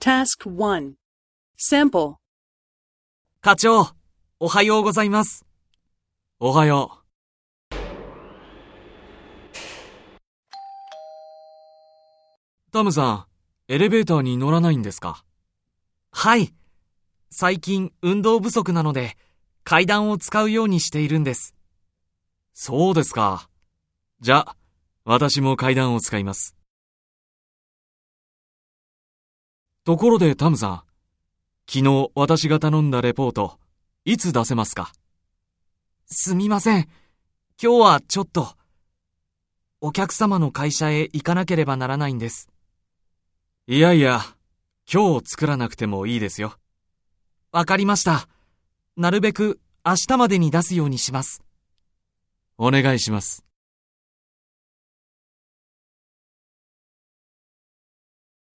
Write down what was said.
Task 1 Sample 課長、おはようございます。おはよう。タムさん、エレベーターに乗らないんですか？はい。最近運動不足なので階段を使うようにしているんです。そうですか。じゃあ、私も階段を使います。ところでタムさん、昨日私が頼んだレポート、いつ出せますか？すみません。今日はちょっと。お客様の会社へ行かなければならないんです。いやいや、今日作らなくてもいいですよ。わかりました。なるべく明日までに出すようにします。お願いします。